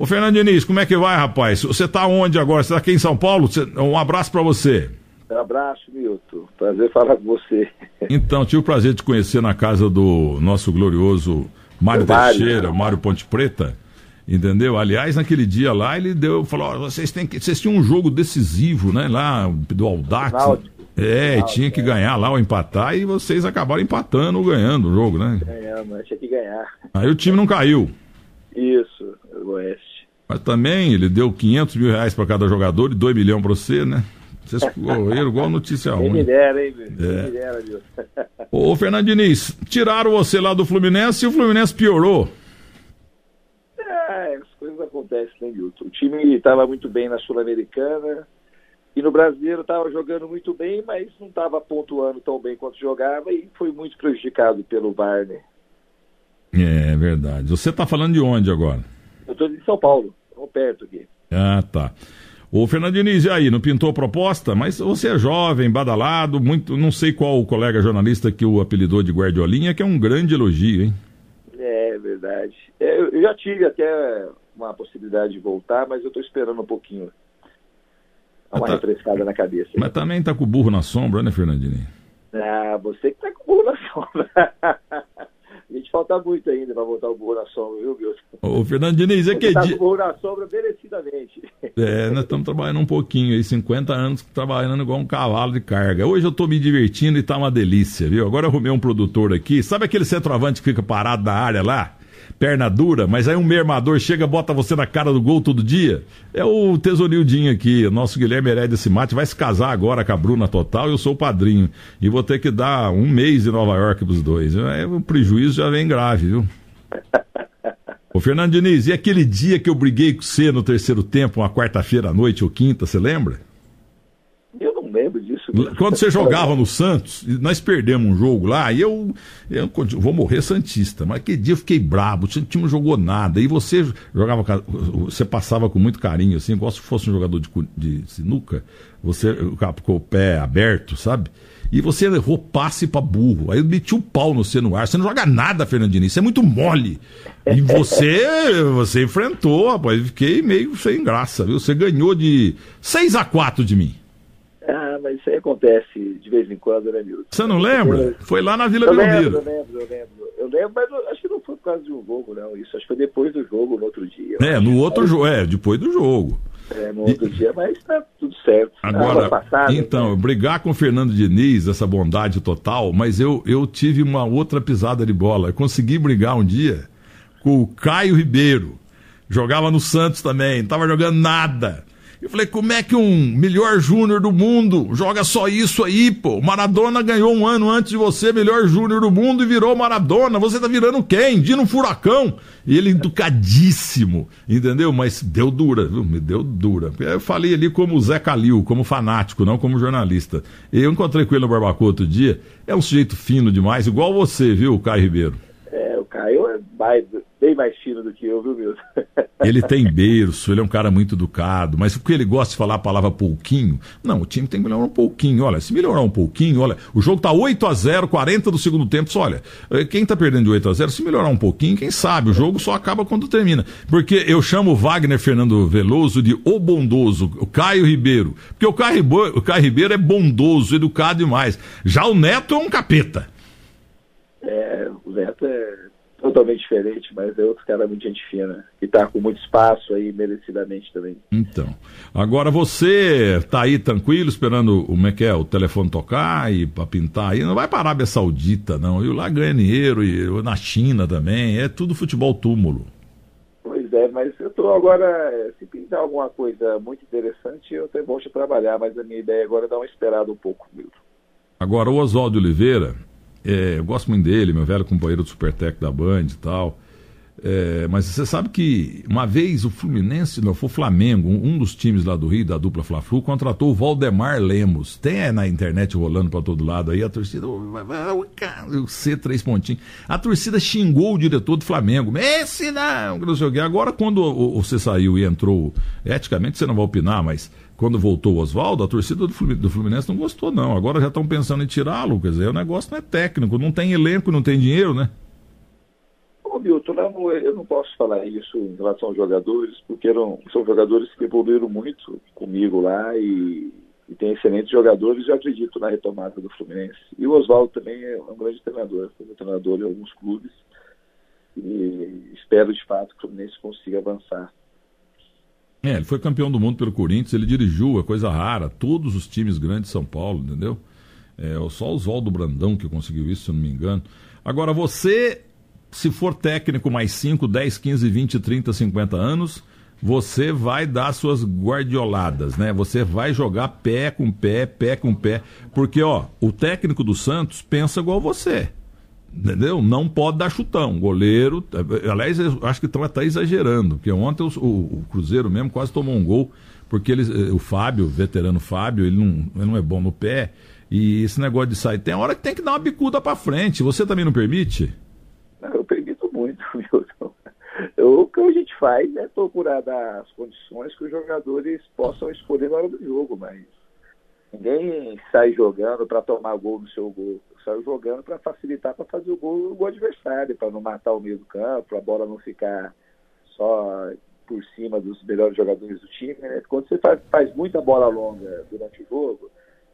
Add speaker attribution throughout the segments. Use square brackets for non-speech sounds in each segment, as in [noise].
Speaker 1: Ô Fernando Diniz, como é que vai, rapaz? Você tá onde agora? Você tá aqui em São Paulo? Um abraço para você.
Speaker 2: Um abraço, Milton. Prazer falar com você.
Speaker 1: Então, tive o prazer de te conhecer na casa do nosso glorioso Mário Teixeira, Mário Ponte Preta. Entendeu? Aliás, naquele dia lá, ele deu, falou: vocês têm que. Vocês tinham um jogo decisivo, né? Lá do Aldax. É, Náutico, tinha que é. ganhar lá ou empatar e vocês acabaram empatando ou ganhando o jogo, né?
Speaker 2: Ganhamos, tinha que ganhar.
Speaker 1: Aí o time não caiu.
Speaker 2: Isso, o Oeste.
Speaker 1: Mas também ele deu 500 mil reais para cada jogador e 2 milhões para você, né? Vocês [laughs] correram igual notícia ruim. Quem
Speaker 2: me dera, hein, é. Me dera?
Speaker 1: Ô, Fernando Diniz, tiraram você lá do Fluminense e o Fluminense piorou.
Speaker 2: É, as coisas acontecem, né, Milton? O time estava muito bem na Sul-Americana e no Brasileiro estava jogando muito bem, mas não estava pontuando tão bem quanto jogava e foi muito prejudicado pelo VAR, né?
Speaker 1: É verdade. Você está falando de onde agora?
Speaker 2: Eu estou de São Paulo, estou perto aqui.
Speaker 1: Ah, tá. Ô, Fernando Diniz, e aí, não pintou proposta? Mas você é jovem, badalado, muito, não sei qual o colega jornalista que o apelidou de Guardiolinha, que é um grande elogio, hein?
Speaker 2: É, verdade. É, eu já tive até uma possibilidade de voltar, mas eu estou esperando um pouquinho. Dá uma tá... refrescada na cabeça.
Speaker 1: Mas também tá com o burro na sombra, né, Fernandinho?
Speaker 2: Ah, você que tá com o burro na sombra. [laughs] A gente falta muito ainda para voltar o burro na sombra, viu, Milton?
Speaker 1: Ô, Fernando Diniz, é que...
Speaker 2: Tá o burro na sombra merecidamente.
Speaker 1: É, nós estamos trabalhando um pouquinho aí, 50 anos trabalhando igual um cavalo de carga. Hoje eu estou me divertindo e tá uma delícia, viu? Agora eu arrumei um produtor aqui, sabe aquele centroavante que fica parado na área lá? Perna dura, mas aí um mermador chega, bota você na cara do gol todo dia. É o Tesourildinho aqui, o nosso Guilherme Heredia Mate vai se casar agora com a Bruna Total eu sou o padrinho. E vou ter que dar um mês em Nova York pros dois. É, o prejuízo já vem grave, viu? [laughs] Ô Fernando Diniz, e aquele dia que eu briguei com você no terceiro tempo, uma quarta-feira à noite ou quinta, você lembra?
Speaker 2: Eu não lembro disso.
Speaker 1: Quando você jogava no Santos, nós perdemos um jogo lá, e eu, eu vou morrer Santista, mas aquele dia eu fiquei brabo, o time não jogou nada, e você jogava, você passava com muito carinho, assim, igual se fosse um jogador de, de sinuca, você com o pé aberto, sabe? E você errou passe pra burro. Aí eu meti o um pau no você no ar. Você não joga nada, Fernandinho. Isso é muito mole. E você, você enfrentou, rapaz. Fiquei meio sem graça, viu? Você ganhou de 6 a 4 de mim.
Speaker 2: Ah, mas isso aí acontece de vez em quando, né, Milton?
Speaker 1: Você não lembra? Foi lá na Vila
Speaker 2: eu Belmiro. Lembro, eu lembro, eu lembro. Eu lembro, mas eu, acho que não foi por causa de um jogo, não. Isso acho que foi depois do jogo, no outro dia.
Speaker 1: É, no outro jogo, é, depois do jogo.
Speaker 2: É, no outro e... dia, mas tá tudo certo.
Speaker 1: Agora, passada, então, né? brigar com o Fernando Diniz, essa bondade total, mas eu, eu tive uma outra pisada de bola. Eu consegui brigar um dia com o Caio Ribeiro. Jogava no Santos também, não tava jogando nada. Eu falei, como é que um melhor júnior do mundo joga só isso aí, pô? Maradona ganhou um ano antes de você, melhor júnior do mundo, e virou Maradona. Você tá virando quem? Dino Furacão. E ele educadíssimo, entendeu? Mas deu dura, viu? Me deu dura. Eu falei ali como Zé Calil, como fanático, não como jornalista. Eu encontrei com ele no Barbacoa outro dia. É um sujeito fino demais, igual você, viu, Caio Ribeiro?
Speaker 2: É, mais bem mais fino do que eu, viu, Milton? [laughs]
Speaker 1: Ele tem berço, ele é um cara muito educado, mas porque ele gosta de falar a palavra pouquinho, não, o time tem que melhorar um pouquinho. Olha, se melhorar um pouquinho, olha, o jogo tá 8 a 0 40 do segundo tempo, só olha, eh, quem tá perdendo de 8 a 0 se melhorar um pouquinho, quem sabe, o jogo só acaba quando termina. Porque eu chamo o Wagner Fernando Veloso de o bondoso, o Caio Ribeiro. Porque o Caio, o Caio Ribeiro é bondoso, educado demais. Já o Neto é um capeta.
Speaker 2: É, o Neto é totalmente diferente, mas é outro cara muito gente fina, que está com muito espaço aí, merecidamente também.
Speaker 1: Então, agora você está aí tranquilo, esperando o, é que é, o telefone tocar e para pintar aí, não vai para a Arábia Saudita não, e lá ganha dinheiro, e na China também, é tudo futebol túmulo.
Speaker 2: Pois é, mas eu estou agora, se pintar alguma coisa muito interessante, eu até vou trabalhar, mas a minha ideia agora é dar uma esperada um pouco, Milton.
Speaker 1: Agora, o Oswaldo Oliveira, é, eu gosto muito dele, meu velho companheiro do Supertec da Band e tal. É, mas você sabe que uma vez o Fluminense, não, foi o Flamengo, um, dos times lá do Rio, da dupla Fla-Flu, contratou o Valdemar Lemos. Tem na internet rolando para todo lado aí, a torcida, o C três pontinhos. A torcida xingou o diretor do Flamengo. Esse não, não sei o quê. Agora, quando você saiu e entrou, eticamente você não vai opinar, mas quando voltou o Oswaldo, a torcida do Fluminense não gostou, não. Agora já estão pensando em tirá-lo, quer dizer, o negócio não é técnico, não tem elenco, não tem dinheiro, né?
Speaker 2: Ô, Milton, eu não posso falar isso em relação aos jogadores, porque eram, são jogadores que evoluíram muito comigo lá e, e tem excelentes jogadores e acredito na retomada do Fluminense. E o Oswaldo também é um grande treinador, foi treinador em alguns clubes e espero de fato que o Fluminense consiga avançar.
Speaker 1: É, ele foi campeão do mundo pelo Corinthians, ele dirigiu, é coisa rara, todos os times grandes de São Paulo, entendeu? É só o Oswaldo Brandão que conseguiu isso, se eu não me engano. Agora, você, se for técnico mais 5, 10, 15, 20, 30, 50 anos, você vai dar suas guardioladas, né? Você vai jogar pé com pé, pé com pé. Porque, ó, o técnico do Santos pensa igual você. Entendeu? Não pode dar chutão. Goleiro. Aliás, acho que estão até exagerando. Porque ontem o, o, Cruzeiro mesmo quase tomou um gol. Porque eles, o Fábio, o veterano Fábio, ele não, ele não é bom no pé. E esse negócio de sair. Tem hora que tem que dar uma bicuda para frente. Você também não permite?
Speaker 2: Eu permito muito, [laughs] Milton. o que a gente faz é procurar dar as condições que os jogadores possam escolher na hora do jogo, mas ninguém sai jogando para tomar gol no seu gol saiu jogando para facilitar para fazer o gol do adversário, para não matar o meio do campo, a bola não ficar só por cima dos melhores jogadores do time. Né? Quando você faz, faz muita bola longa durante o jogo,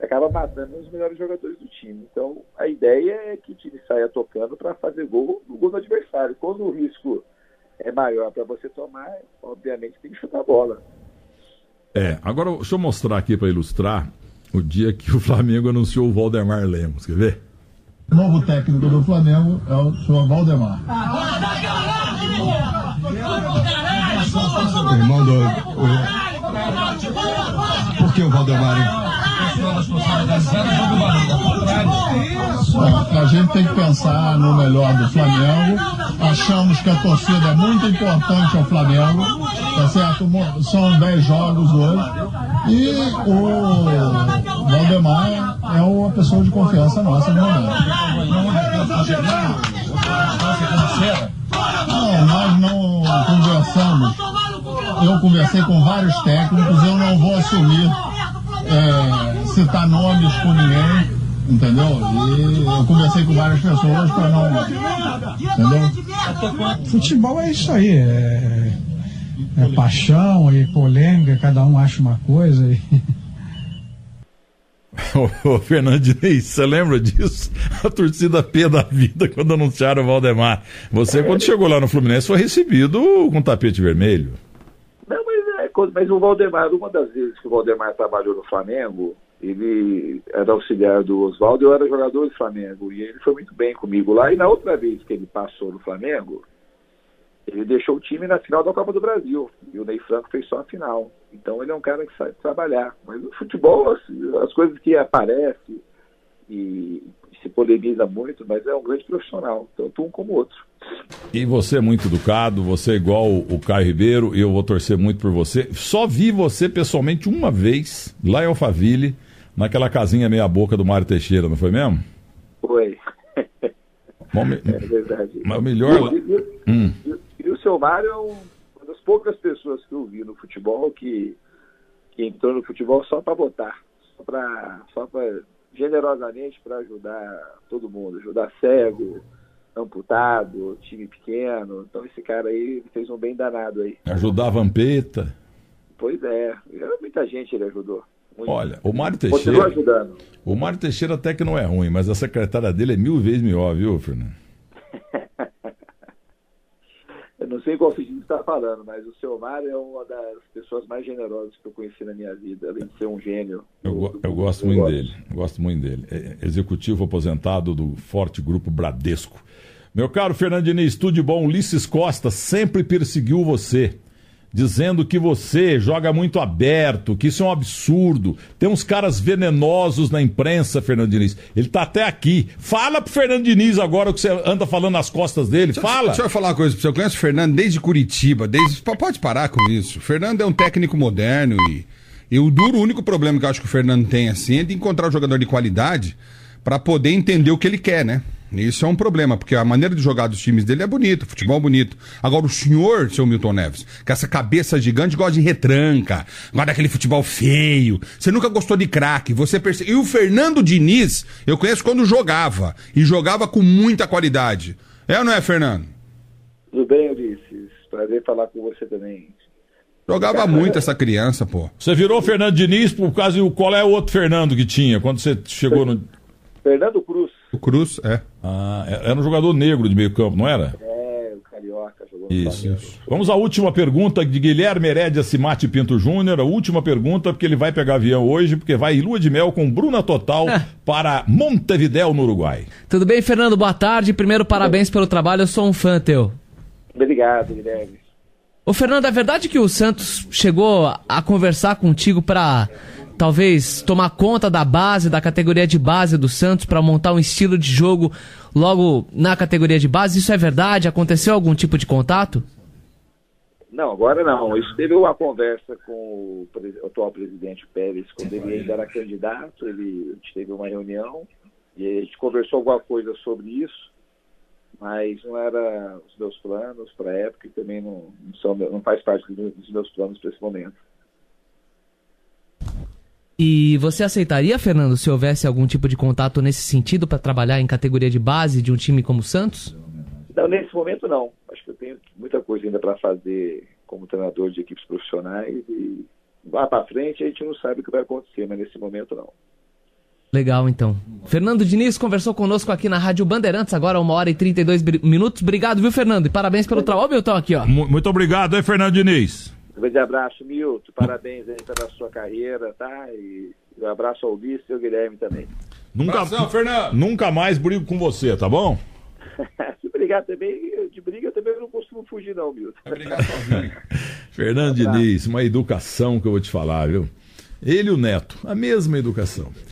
Speaker 2: acaba matando os melhores jogadores do time. Então, a ideia é que o time saia tocando para fazer gol no gol do adversário. Quando o risco é maior para você tomar, obviamente tem que chutar a bola.
Speaker 1: É, agora deixa eu mostrar aqui para ilustrar o dia que o Flamengo anunciou o Valdemar Lemos, quer ver?
Speaker 3: Novo técnico do Flamengo é o senhor Valdemar. Irmão do. Por que o Valdemar? A gente tem que pensar no melhor do Flamengo. Achamos que a torcida é muito importante ao Flamengo. Tá certo? São 10 jogos hoje. E o Valdemar é uma pessoa de confiança nossa no momento. Não, nós não conversamos. Eu conversei com vários técnicos, eu não vou assumir é, citar nomes com ninguém, entendeu? E eu conversei com várias pessoas para não. Entendeu?
Speaker 4: Futebol é isso aí, é, é paixão e polêmica, cada um acha uma coisa. E... [laughs]
Speaker 1: Ô, Diniz, você lembra disso? A torcida P da vida quando anunciaram o Valdemar. Você, quando chegou lá no Fluminense, foi recebido com tapete vermelho.
Speaker 2: Não, mas, é, mas o Valdemar, uma das vezes que o Valdemar trabalhou no Flamengo, ele era auxiliar do Oswaldo, eu era jogador do Flamengo, e ele foi muito bem comigo lá. E na outra vez que ele passou no Flamengo, ele deixou o time na final da Copa do Brasil. E o Ney Franco fez só a final. Então ele é um cara que sabe trabalhar. Mas no futebol, assim, as coisas que aparecem e se polemiza muito, mas é um grande profissional, tanto um como o outro.
Speaker 1: E você é muito educado, você é igual o Caio Ribeiro, e eu vou torcer muito por você. Só vi você pessoalmente uma vez, lá em Alphaville, naquela casinha meia boca do Mário Teixeira, não foi mesmo?
Speaker 2: Foi.
Speaker 1: Bom, é verdade. Mas o melhor...
Speaker 2: E, e, hum. E o seu Mário é uma das poucas pessoas que eu vi no futebol que, que entrou no futebol só para votar, só para só generosamente para ajudar todo mundo, ajudar cego, amputado, time pequeno. Então esse cara aí fez um bem danado aí.
Speaker 1: Ajudar a Vampeta.
Speaker 2: Pois é, muita gente ele ajudou.
Speaker 1: Olha, o Mário Teixeira.
Speaker 2: ajudando.
Speaker 1: O Mário Teixeira até que não é ruim, mas a secretária dele é mil vezes melhor, viu, Fernando? [laughs]
Speaker 2: Eu não sei qual sentido está falando, mas o seu Mário é uma das pessoas mais generosas que eu conheci na minha vida, além de ser um gênio.
Speaker 1: Eu, do, eu gosto muito gosto. dele, gosto muito dele. É executivo aposentado do forte grupo Bradesco. Meu caro Fernando Diniz, tudo de bom. Ulisses Costa sempre perseguiu você dizendo que você joga muito aberto, que isso é um absurdo. Tem uns caras venenosos na imprensa, Fernando Diniz. Ele tá até aqui. Fala pro Fernando Diniz agora o que você anda falando nas costas dele. Deixa, Fala.
Speaker 5: Deixa eu falar uma coisa pra você. Eu conheço o Fernando desde Curitiba, desde. Pode parar com isso. O Fernando é um técnico moderno e. E o duro, o único problema que eu acho que o Fernando tem assim é de encontrar um jogador de qualidade para poder entender o que ele quer, né? Isso é um problema, porque a maneira de jogar dos times dele é bonito, futebol é bonito. Agora, o senhor, seu Milton Neves, com essa cabeça gigante, gosta de retranca, gosta daquele futebol feio. Você nunca gostou de craque, você percebe. E o Fernando Diniz, eu conheço quando jogava, e jogava com muita qualidade. É ou não é, Fernando?
Speaker 2: Tudo bem, Ulisses? Prazer falar com você também.
Speaker 5: Jogava muito essa criança, pô.
Speaker 1: Você virou Fernando Diniz por causa do. Qual é o outro Fernando que tinha quando você chegou no.
Speaker 2: Fernando Cruz.
Speaker 5: O Cruz, é.
Speaker 1: Ah, era um jogador negro de meio campo, não era?
Speaker 2: É, o Carioca jogou
Speaker 1: Isso. isso. Vamos à última pergunta de Guilherme Herédia Simate Pinto Júnior. A última pergunta, porque ele vai pegar avião hoje, porque vai em lua de mel com Bruna Total para Montevidéu, no Uruguai.
Speaker 6: Tudo bem, Fernando? Boa tarde. Primeiro, parabéns pelo trabalho. Eu sou um fã teu.
Speaker 2: Obrigado, Guilherme.
Speaker 6: Ô, Fernando, é verdade que o Santos chegou a conversar contigo para talvez tomar conta da base, da categoria de base do Santos, para montar um estilo de jogo logo na categoria de base? Isso é verdade? Aconteceu algum tipo de contato?
Speaker 2: Não, agora não. Isso teve uma conversa com o, atual presidente Pérez, quando ele ainda era candidato, ele, a gente teve uma reunião e a gente conversou alguma coisa sobre isso mas não era os meus planos para a época e também não, não, são, não faz parte dos meus planos para esse momento.
Speaker 6: E você aceitaria, Fernando, se houvesse algum tipo de contato nesse sentido para trabalhar em categoria de base de um time como o Santos?
Speaker 2: Não, nesse momento não. Acho que eu tenho muita coisa ainda para fazer como treinador de equipes profissionais e lá para frente a gente não sabe o que vai acontecer, mas nesse momento não.
Speaker 6: Legal, então. Fernando Diniz conversou conosco aqui na Rádio Bandeirantes, agora uma hora e 32 minutos. Obrigado, viu, Fernando? E parabéns pelo trabalho, Milton, aqui, ó.
Speaker 1: Muito obrigado, hein, Fernando Diniz?
Speaker 2: Um grande abraço, Milton. Parabéns aí pela sua carreira, tá? E um abraço ao Ulisses e ao Guilherme também.
Speaker 1: Nunca, Abração, Fernando. nunca mais brigo com você, tá bom? [laughs]
Speaker 2: Se brigar também, de briga também não costumo fugir, não, Milton.
Speaker 5: É brigar sozinho. [laughs]
Speaker 1: Fernando Diniz, uma educação que eu vou te falar, viu? Ele e o Neto, a mesma educação.